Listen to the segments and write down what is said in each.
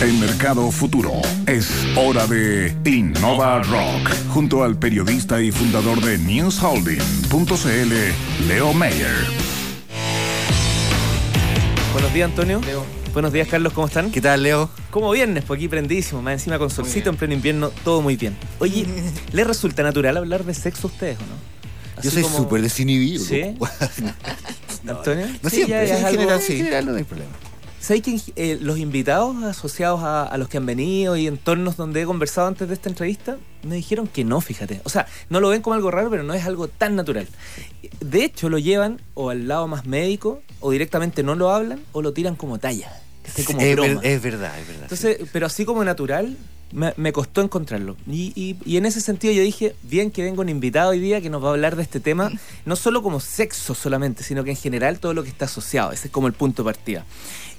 en Mercado Futuro. Es hora de Innova Rock, junto al periodista y fundador de NewsHolding.cl, Leo Mayer. Buenos días, Antonio. Leo. Buenos días, Carlos, ¿cómo están? ¿Qué tal, Leo? Como viernes, pues aquí prendidísimo, más encima con solcito en pleno invierno, todo muy bien. Oye, ¿les resulta natural hablar de sexo a ustedes o no? Yo soy como- súper desinhibido. ¿Sí? No, ¿Antonio? No Sí, siempre, ya sí, es en, algo- general, sí. en general no hay problema. ¿Sabéis que eh, los invitados asociados a, a los que han venido y entornos donde he conversado antes de esta entrevista me dijeron que no, fíjate. O sea, no lo ven como algo raro, pero no es algo tan natural. De hecho, lo llevan o al lado más médico, o directamente no lo hablan, o lo tiran como talla. Que esté como es, broma. ver- es verdad, es verdad. Entonces, pero así como natural, me, me costó encontrarlo. Y, y- y en ese sentido yo dije, bien que vengo un invitado hoy día que nos va a hablar de este tema, no solo como sexo solamente, sino que en general todo lo que está asociado. Ese es como el punto de partida.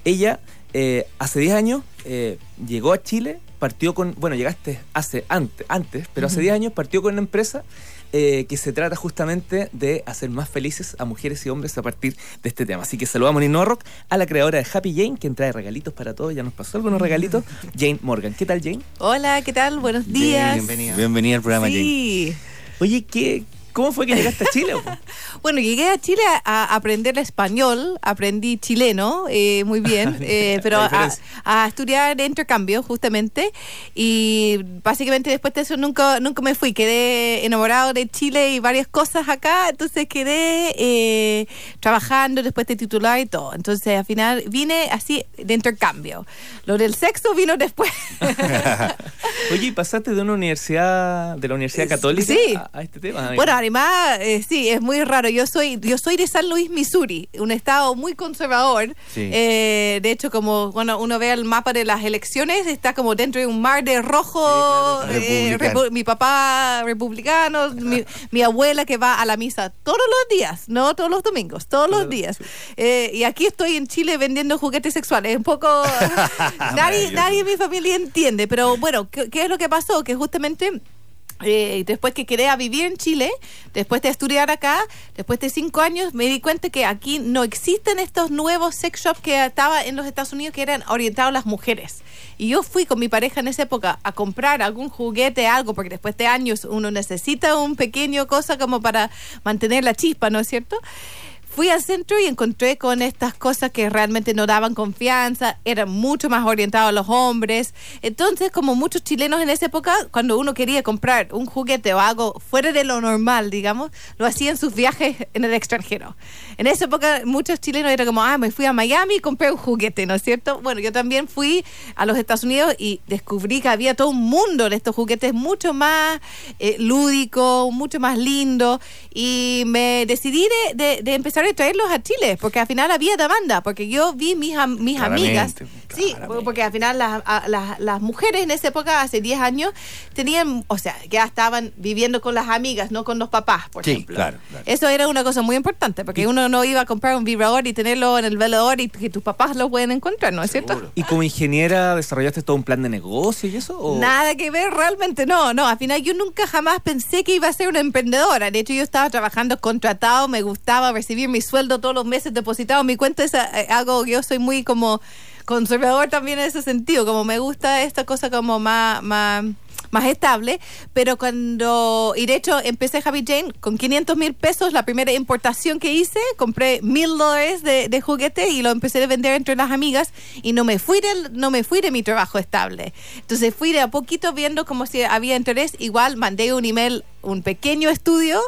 Ella, eh, hace 10 años, eh, llegó a Chile, partió con, bueno, llegaste hace antes, antes pero hace 10 años partió con una empresa eh, que se trata justamente de hacer más felices a mujeres y hombres a partir de este tema. Así que saludamos en Innova Rock a la creadora de Happy Jane, quien trae regalitos para todos. Ya nos pasó algunos regalitos. Jane Morgan. ¿Qué tal, Jane? Hola, ¿qué tal? Buenos Jane, días. bienvenida. Bienvenida al programa, Jane. Sí. Oye, ¿qué, ¿cómo fue que llegaste a Chile? Bueno, llegué a Chile a, aprender español, aprendí chileno, eh, muy bien, eh, pero a, a estudiar intercambio justamente y básicamente después de eso nunca, nunca me fui, quedé enamorado de Chile y varias cosas acá, entonces quedé eh, trabajando después de titular y todo, entonces al final vine así de intercambio. Lo del sexo vino después. Oye, ¿y pasaste de una universidad, de la Universidad Católica Sí. a, a este tema? Bueno, además, eh, sí, es muy raro. Yo soy, yo soy de San Luis, Missouri, un estado muy conservador. Sí. Eh, de hecho, como bueno, uno ve el mapa de las elecciones, está como dentro de un mar de rojo. Sí, claro. eh, mi papá republicano, mi, mi abuela que va a la misa todos los días, no todos los domingos, todos los días. Eh, y aquí estoy en Chile vendiendo juguetes sexuales. Un poco nadie, nadie en mi familia entiende. Pero bueno, ¿qué, qué es lo que pasó? Que justamente eh, después que quedé a vivir en Chile, después de estudiar acá, después de cinco años, me di cuenta que aquí no existen estos nuevos sex shops que estaba en los Estados Unidos que eran orientados a las mujeres. Y yo fui con mi pareja en esa época a comprar algún juguete, algo, porque después de años uno necesita un pequeño cosa como para mantener la chispa, ¿no es cierto? Fui al centro y encontré con estas cosas que realmente no daban confianza, eran mucho más orientados a los hombres. Entonces, como muchos chilenos en esa época, cuando uno quería comprar un juguete o algo fuera de lo normal, digamos, lo hacían sus viajes en el extranjero. En esa época, muchos chilenos eran como, ah, me fui a Miami y compré un juguete, ¿no es cierto? Bueno, yo también fui a los Estados Unidos y descubrí que había todo un mundo de estos juguetes mucho más eh, lúdico, mucho más lindo y me decidí de, de- de empezar a traerlos a Chile porque al final había demanda, porque yo vi mis, am- mis Claramente, amigas, sí, porque al final las, las, las mujeres en esa época, hace 10 años, tenían, o sea, ya estaban viviendo con las amigas, no con los papás, por Sí, ejemplo. claro, claro. Eso era una cosa muy importante, porque uno no iba a comprar un vibrador y tenerlo en el velador y que tus papás lo pueden encontrar, ¿no es cierto? ¿Y como ingeniera desarrollaste todo un plan de negocio y eso? o- Nada que ver, realmente no, no. Al final yo nunca jamás pensé que iba a ser una emprendedora. De hecho, yo estaba trabajando contratado, me gustaba recibir mi sueldo todos los meses depositado en mi cuenta. Es eh, algo, yo soy muy como conservador también en ese sentido, como me gusta esta cosa como más... más más estable, pero cuando, y de hecho empecé Happy Jane con 500 mil pesos, la primera importación que hice, compré mil dólares de, de juguete y lo empecé a vender entre las amigas y no me fui del, no me fui de mi trabajo estable. Entonces fui de a poquito viendo como si había interés, igual mandé un email, un pequeño estudio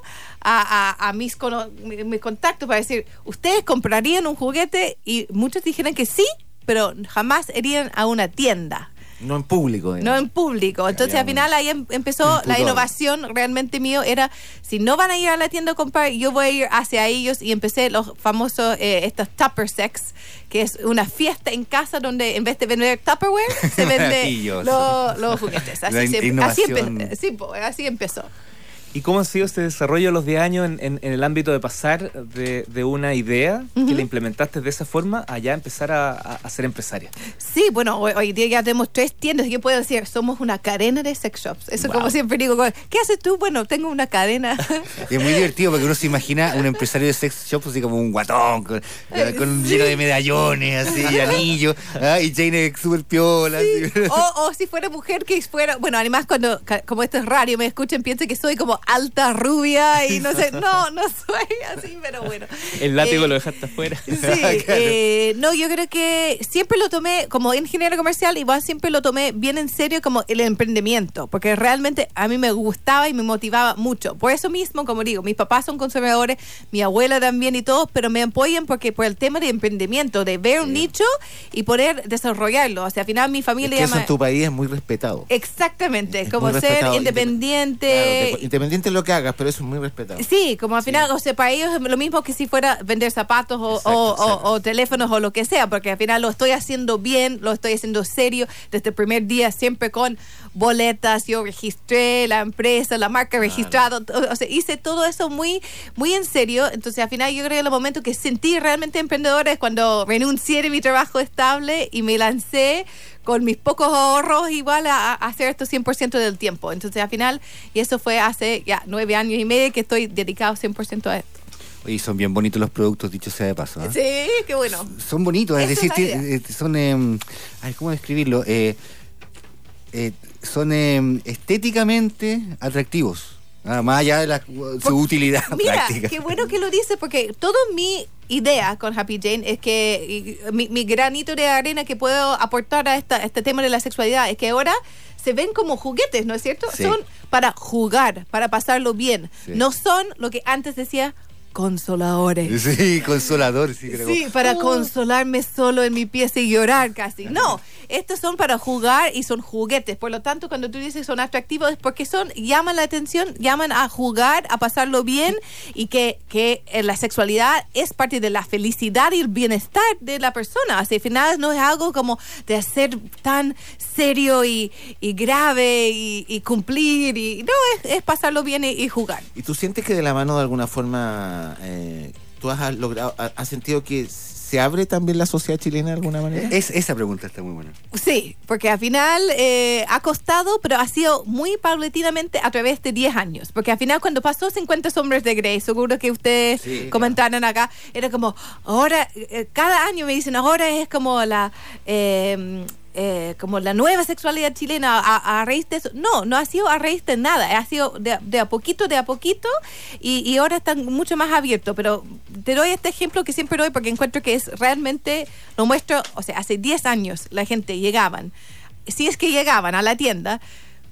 a, a- a mis, cono- mi- mis contactos para decir, ¿ustedes comprarían un juguete? Y muchos dijeron que sí, pero jamás irían a una tienda. No en público. No en público. Entonces al final ahí em- empezó la innovación realmente mío. Era, si no van a ir a la tienda a comprar, yo voy a ir hacia ellos y empecé los famosos, eh, estos Tupper Sex, que es una fiesta en casa donde en vez de vender Tupperware, se vende Maravilloso. lo- los juguetes. Así, se- así, innovación. empe- sí, po, así empezó. ¿Y cómo ha sido este desarrollo a los 10 años en, en- en el ámbito de pasar de, de una idea que Ujú. la implementaste de esa forma a ya empezar a, a- a ser empresaria? Sí, bueno, hoy, hoy día ya tenemos tres tiendas. Yo puedo decir, somos una cadena de sex shops. Eso Wow. como siempre digo, ¿qué haces tú? Bueno, tengo una cadena. Y es muy divertido porque uno se imagina un empresario de sex shop así como un guatón, con, Eh, con un sí. lleno de medallones, así, y anillos, ah, y Jane es súper piola. así. o, o si fuera mujer que fuera, bueno, además cuando, como esto es radio, me escuchan, piensan que soy como alta, rubia y no sé, no, no soy así, pero bueno. El látigo Eh, lo dejaste afuera. Sí, eh, no, yo creo que siempre lo tomé como ingeniero comercial, igual siempre lo tomé bien en serio como el emprendimiento, porque realmente a mí me gustaba y me motivaba mucho. Por eso mismo, como digo, mis papás son conservadores, mi abuela también y todos, pero me apoyan porque por el tema de emprendimiento, de ver un nicho y poder desarrollarlo. O sea, al final mi Es familia que eso llama... en tu país es muy respetado. Exactamente, Es como ser independiente. Claro, te- independiente de lo que hagas, pero eso es muy respetado. Sí, como al final, o sea, para ellos es lo mismo que si fuera vender zapatos o, Exacto, o- o- exacto. o teléfonos o lo que sea, porque al final lo estoy haciendo bien, lo estoy haciendo serio, desde el primer día siempre con boletas, yo registré la empresa, la marca registrada, o sea, hice todo eso muy, muy en serio, entonces al final yo creo que el momento que sentí realmente emprendedora es cuando renuncié de mi trabajo estable y me lancé con mis pocos ahorros igual a, a hacer esto 100% del tiempo. Entonces al final, y eso fue hace ya nueve años y medio que estoy dedicado 100% a esto. Oye, son bien bonitos los productos, dicho sea de paso. ¿ah? Sí, qué bueno. Son bonitos, es Esa decir, es eh, son. eh, ay, ¿Cómo describirlo? Eh, eh, son eh, estéticamente atractivos. Ah, más allá de la, su utilidad Mira, práctica. qué bueno que lo dices, porque toda mi idea con Happy Jane es que mi, mi granito de arena que puedo aportar a, esta, a este tema de la sexualidad es que ahora se ven como juguetes, ¿no es cierto? Sí. Son para jugar, para pasarlo bien. Sí. No son lo que antes decía consoladores. Sí, consolador, sí, creo. Sí, para consolarme solo en mi pieza y llorar casi. No, estos son para jugar y son juguetes. Por lo tanto, cuando tú dices son atractivos es porque son, llaman la atención, llaman a jugar, a pasarlo bien y que, que eh, la sexualidad es parte de la felicidad y el bienestar de la persona. Así, al final no es algo como de ser tan serio y, y grave y, y cumplir. y No, es, es pasarlo bien y, y jugar. ¿Y tú sientes que de la mano de alguna forma eh, tú has logrado, ha- has sentido que se abre también la sociedad chilena de alguna manera? Es, esa pregunta está muy buena. Sí, porque al final eh, ha costado, pero ha sido muy paulatinamente a través de 10 años. Porque al final cuando pasó 50 sombras de Grey, seguro que ustedes Sí, comentaron acá, era como, ahora, eh, cada año me dicen, ahora es como la... eh, eh, como la nueva sexualidad chilena a, a raíz de eso. No, no ha sido a raíz de nada, ha sido de, de a poquito, de a poquito y, y ahora están mucho más abiertos. Pero te doy este ejemplo que siempre doy porque encuentro que es realmente, lo muestro, o sea, hace 10 años la gente llegaban, si es que llegaban a la tienda,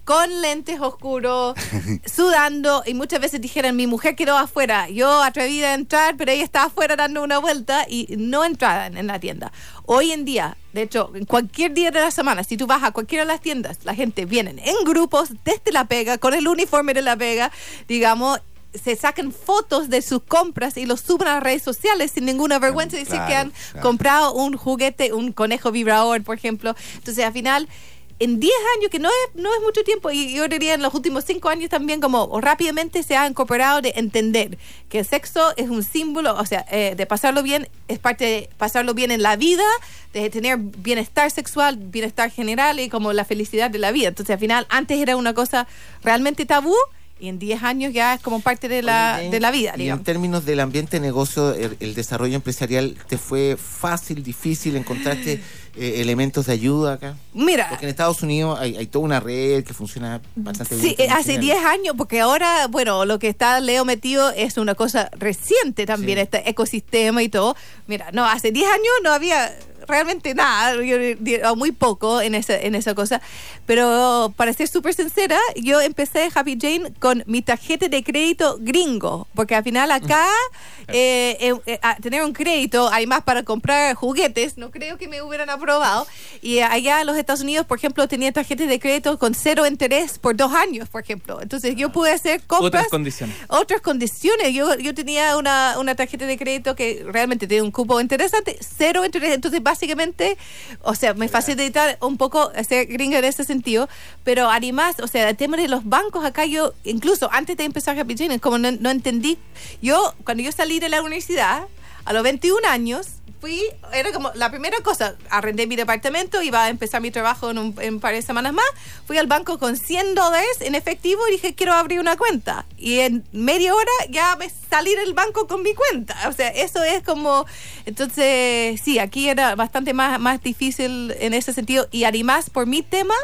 con lentes oscuros, sudando, y muchas veces dijeran, mi mujer quedó afuera, yo atrevida a entrar, pero ella estaba afuera dando una vuelta y no entraban en la tienda. Hoy en día, de hecho, en cualquier día de la semana, si tú vas a cualquiera de las tiendas, la gente viene en grupos desde la pega, con el uniforme de la pega, digamos, se sacan fotos de sus compras y los suben a las redes sociales sin ninguna vergüenza de decir que Claro, han claro. comprado un juguete, un conejo vibrador, por ejemplo. Entonces, al final, en 10 años, que no es, no es mucho tiempo, y yo diría en los últimos 5 años también, como rápidamente se ha incorporado de entender que el sexo es un símbolo, o sea, eh, de pasarlo bien, es parte de pasarlo bien en la vida, de tener bienestar sexual, bienestar general y como la felicidad de la vida. Entonces, al final, antes era una cosa realmente tabú. Y en 10 años ya es como parte de la, de la vida, Y en digamos. términos del ambiente de negocio, el, el desarrollo empresarial, ¿te fue fácil, difícil? ¿Encontraste eh, elementos de ayuda acá? Mira, Porque en Estados Unidos hay, hay toda una red que funciona bastante bien. Sí, eh, hace internacional. 10 años, porque ahora, bueno, lo que está Leo metido es una cosa reciente también, Sí. este ecosistema y todo. Mira, no, hace 10 años no había realmente nada, o muy poco en esa, en esa cosa. Pero para ser súper sincera, yo empecé Happy Jane con mi tarjeta de crédito gringo, porque al final acá eh, eh, eh, a tener un crédito, además para comprar juguetes, no creo que me hubieran aprobado. Y allá en los Estados Unidos, por ejemplo, tenía tarjetas de crédito con cero interés por dos años, por ejemplo. Entonces yo pude hacer compras Otras condiciones. otras condiciones. Yo, yo tenía una, una tarjeta de crédito que realmente tenía un cupo interesante, cero interés. Entonces, básicamente, o sea, me facilita un poco ser gringa en ese sentido, pero además, o sea, el tema de los bancos acá, yo, incluso antes de empezar Happy Jane, como no, no entendí, yo, cuando yo salí de la universidad, a los 21 años, fui, era como la primera cosa, arrendé mi departamento, iba a empezar mi trabajo en un, en par de semanas más, fui al banco con 100 dólares en efectivo y dije, quiero abrir una cuenta. Y en media hora ya me salí del banco con mi cuenta. O sea, eso es como, entonces, sí, aquí era bastante más, más difícil en ese sentido. Y además, por mi tema,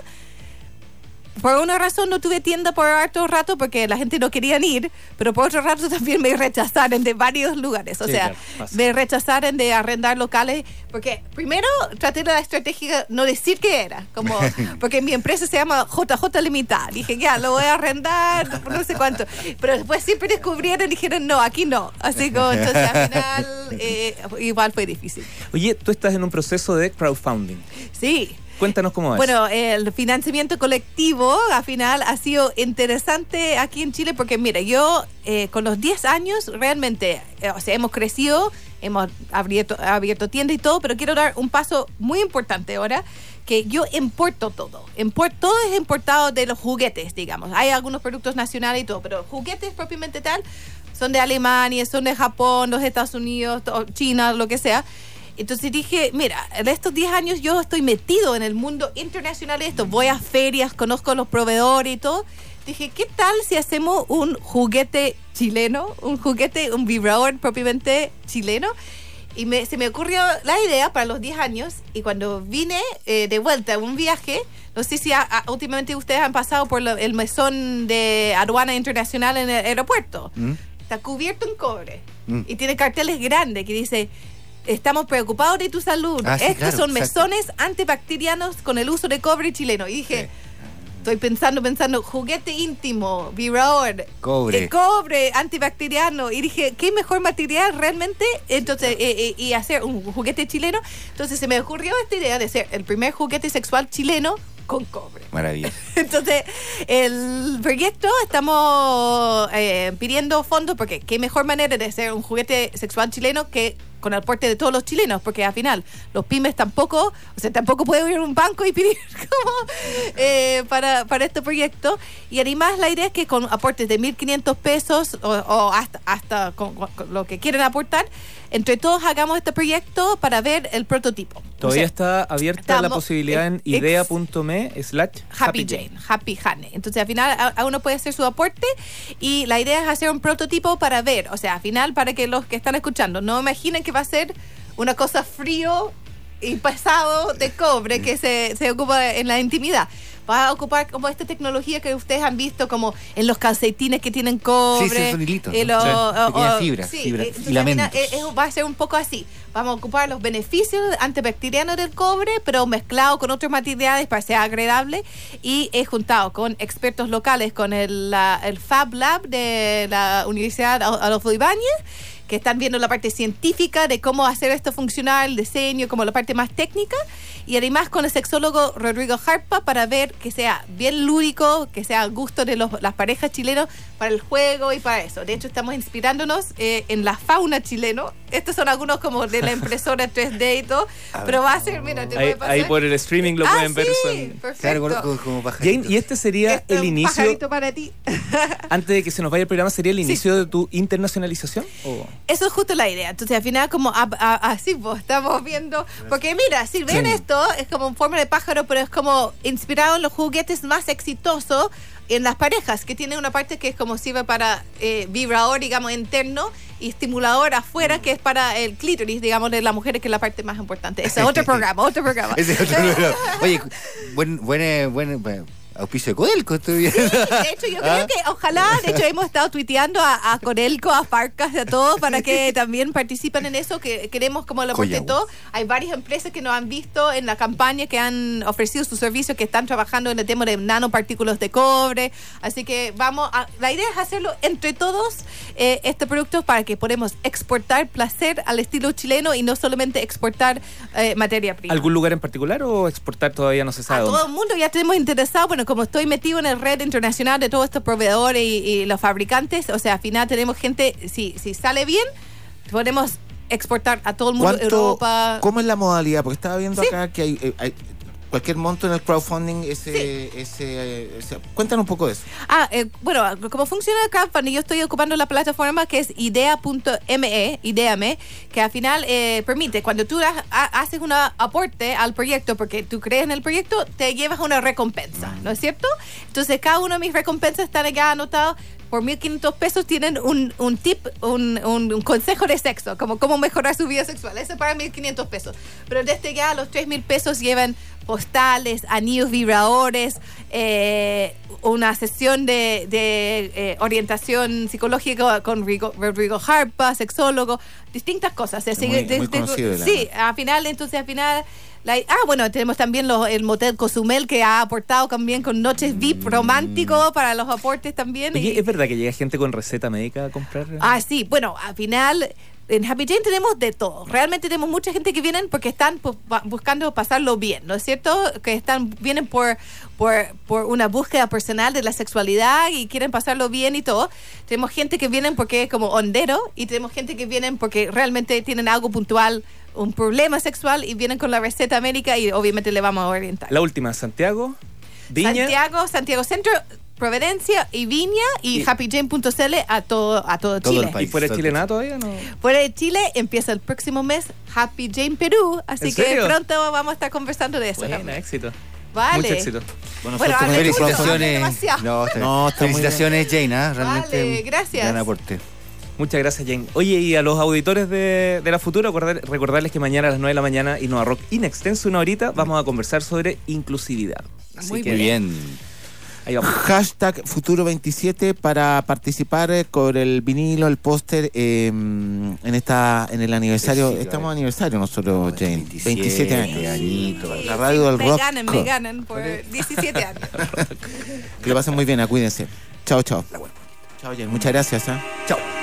por una razón no tuve tienda por harto rato porque la gente no quería ir, pero por otro rato también me rechazaron de varios lugares. O Sí, sea, claro, me rechazaron de arrendar locales porque primero traté la estrategia no decir qué era, como porque mi empresa se llama JJ Limitada. Dije, ya, lo voy a arrendar, no sé cuánto. Pero después siempre descubrieron y dijeron, no, aquí no. Así como, entonces al final eh, igual fue difícil. Oye, tú estás en un proceso de crowdfunding. Sí. Cuéntanos cómo es. Bueno, el financiamiento colectivo al final ha sido interesante aquí en Chile porque, mira, yo eh, con los 10 años realmente, eh, o sea, hemos crecido, hemos abierto, abierto tienda y todo, pero quiero dar un paso muy importante ahora que yo importo todo. Import, todo es importado de los juguetes, digamos. Hay algunos productos nacionales y todo, pero juguetes propiamente tal son de Alemania, son de Japón, los Estados Unidos, China, lo que sea. Entonces dije, mira, en estos 10 años yo estoy metido en el mundo internacional de esto. Voy a ferias, conozco a los proveedores y todo. Dije, ¿qué tal si hacemos un juguete chileno? Un juguete, un vibrador propiamente chileno. Y me- se me ocurrió la idea para los 10 años. Y cuando vine eh, de vuelta a un viaje, no sé si a- a- últimamente ustedes han pasado por lo- el mesón de aduana internacional en el aeropuerto. ¿Mm? Está cubierto en cobre. Mm. Y tiene carteles grandes que dice, estamos preocupados de tu salud. Ah, sí, Estos claro, son exacto. mesones antibacterianos con el uso de cobre chileno. Y dije, estoy pensando, pensando, juguete íntimo, vibrador. Cobre. Cobre antibacteriano. Y dije, ¿qué mejor material realmente? Entonces, eh, eh, y hacer un juguete chileno. Entonces se me ocurrió esta idea de ser el primer juguete sexual chileno con cobre. Maravilloso. Entonces, el proyecto estamos eh, pidiendo fondos porque qué mejor manera de hacer un juguete sexual chileno que con el aporte de todos los chilenos, porque al final los pymes tampoco, o sea, tampoco pueden ir a un banco y pedir como eh, para, para este proyecto. Y además la idea es que con aportes de 1.500 pesos o, o hasta, hasta con, con lo que quieren aportar, entre todos hagamos este proyecto para ver el prototipo. Todavía O sea, está abierta la posibilidad en idea.me slash Happy Jane, Happy Jane. Entonces, al final, a, a uno puede hacer su aporte y la idea es hacer un prototipo para ver, o sea, al final, para que los que están escuchando no imaginen que va a ser una cosa frío y pesado de cobre que se, se ocupa en la intimidad. Va a ocupar como esta tecnología que ustedes han visto como en los calcetines que tienen cobre. Sí, sí, son hilitos, y los- Sí, o- o- fibras, sí, fibras, eh, eh, es- va a ser un poco así. Vamos a ocupar los beneficios antibacterianos del cobre, pero mezclado con otros materiales para ser agradable y he juntado con expertos locales, con el, la- el Fab Lab de la Universidad Adolfo Ibáñez, que están viendo la parte científica de cómo hacer esto funcionar, el diseño, como la parte más técnica, y además con el sexólogo Rodrigo Harpa para ver que sea bien lúdico, que sea al gusto de los- las parejas chilenos para el juego y para eso. De hecho, estamos inspirándonos eh, en la fauna chileno. Estos son algunos como de la impresora 3D y todo, pero va a ser, mira, te voy Ahí, a pasar. ahí por el streaming lo Ah, pueden ver. sí, son- perfecto. Claro, como. Jane, y este sería Este es el un inicio, pajarito para ti. antes de que se nos vaya el programa, ¿sería el inicio de tu internacionalización? ¿O? Eso es justo la idea. Entonces, al final, como a- a- así, pues, estamos viendo. Porque mira, si ven Sí. esto, es como en forma de pájaro, pero es como inspirado en los juguetes más exitosos en las parejas, que tiene una parte que es como sirve para eh, vibrador, digamos, interno y estimulador afuera, que es para el clítoris, digamos, de la mujer, que es la parte más importante. Ese es otro programa, otro programa. Ese es otro programa. Oye, buen, buen, buen, buen auspicio de Codelco, estoy viendo. De hecho, yo creo que ojalá, de hecho, hemos estado tuiteando a, a Corelco, a Farcas, a todos, para que también participen en eso, que queremos como lo todo. Hay varias empresas que nos han visto en la campaña, que han ofrecido sus servicios, que están trabajando en el tema de nanopartículas de cobre. Así que vamos, a, la idea es hacerlo entre todos eh, este producto para que podamos exportar placer al estilo chileno y no solamente exportar eh, materia prima. ¿Algún lugar en particular o exportar todavía no se A sabe todo dónde? el mundo ya tenemos interesado, bueno, como estoy metido en la red internacional de todos estos proveedores y, y los fabricantes, o sea, al final tenemos gente, si, si sale bien, podemos exportar a todo el mundo, ¿Cuánto, Europa. ¿Cómo es la modalidad? Porque estaba viendo Sí. acá que hay, eh, hay cualquier monto en el crowdfunding. Ese, ese, eh, ese- cuéntanos un poco de eso. Ah, eh, bueno, cómo funciona el crowdfunding, yo estoy ocupando la plataforma que es idea.me, ideame, que al final eh, permite, cuando tú ha- ha- haces un aporte al proyecto, porque tú crees en el proyecto, te llevas una recompensa, ¿no es cierto? Entonces, cada una de mis recompensas están acá anotadas. Por 1.500 pesos tienen un, un tip, un, un- un consejo de sexo, como cómo mejorar su vida sexual. Ese para 1.500 pesos. Pero desde ya los 3.000 pesos llevan postales, anillos vibradores, eh, una sesión de, de, eh, orientación psicológica con Rigo- Rodrigo Harpa, sexólogo, distintas cosas. Así muy- que muy desde- conocido el sí, al final, entonces al final... la- ah, bueno, tenemos también los- el Motel Cozumel que ha aportado también con noches VIP romántico para los aportes también. Oye, y- ¿es verdad que llega gente con receta médica a comprar? Ah, sí, bueno, al final en Happy Jane tenemos de todo. Realmente tenemos mucha gente que vienen porque están buscando pasarlo bien, ¿no es cierto? Que están vienen por, por, por una búsqueda personal de la sexualidad y quieren pasarlo bien y todo. Tenemos gente que vienen porque es como hondero y tenemos gente que vienen porque realmente tienen algo puntual, un problema sexual y vienen con la receta médica y obviamente le vamos a orientar. La última, Santiago, Viña. Santiago, Santiago Centro, Providencia y Viña y, Y- happyjane.cl a todo, a todo, Todo Chile. el país. ¿Y fuera Chile todavía? No. Fuera de Chile empieza el próximo mes Happy Jane Perú, así ¿En que serio? pronto vamos a estar conversando de eso. También. éxito. Vale. Mucho éxito. Bueno, Bueno, Felicitaciones. No, está, No, está muy Felicitaciones, Jane, ¿ah? realmente. Vale, gracias. Gran aporte. Muchas gracias, Jane. Oye, y a los auditores de, de la Futura, recordar- recordarles que mañana a las 9 de la mañana, Innova Rock in extenso, una horita, vamos a conversar sobre inclusividad. Así Muy que Muy bien. Hashtag Futuro27 para participar eh, con el vinilo, el póster eh, en esta en el aniversario. Sí, sí, Estamos claro. aniversario nosotros, Jane. 27, años. añitos. La radio del me rock. ganan, me ganan por 17 años. Que lo pasen muy bien, ah, cuídense. Chao, chao. Chao, Jane. Muchas gracias. ¿ah? Chao.